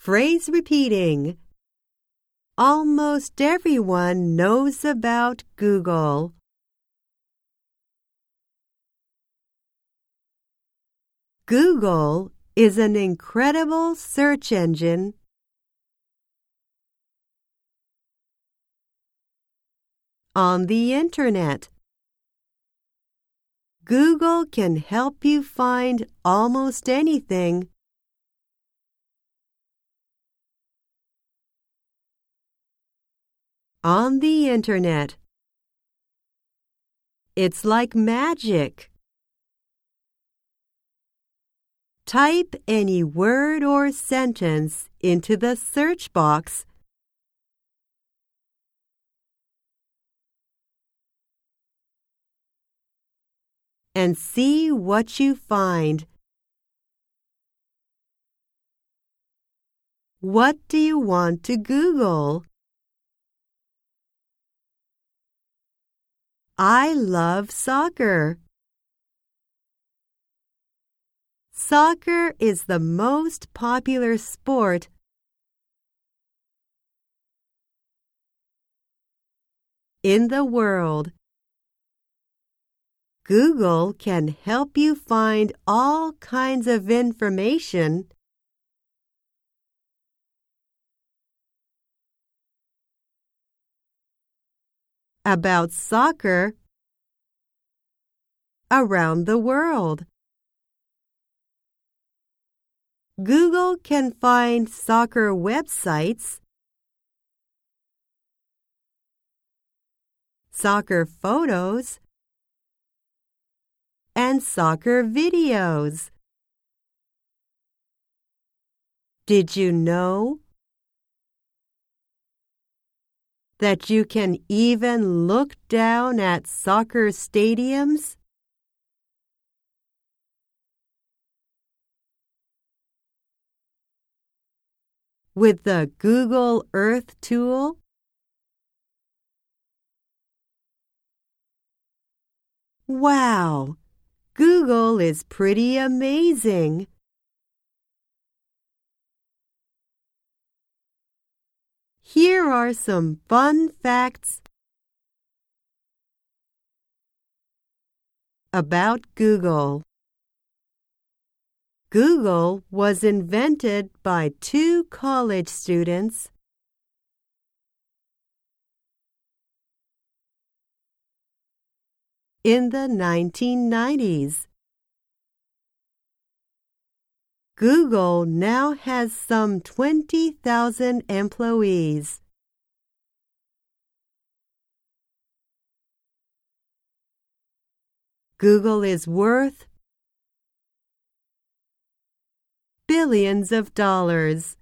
Phrase repeating. Almost everyone knows about Google. Google is an incredible search engine. On the Internet. Google can help you find almost anything on the Internet. It's like magic. Type any word or sentence into the search box. And see what you find. What do you want to Google? I love soccer. Soccer is the most popular sport in the world. Google can help you find all kinds of information about soccer around the world. Google can find soccer websites, soccer photos, and soccer videos. Did you know that you can even look down at soccer stadiums? With the Google Earth tool? Wow! Google is pretty amazing. Here are some fun facts about Google. Google was invented by two college students in the 1990s. Google now has some 20,000 employees. Google is worth billions of dollars.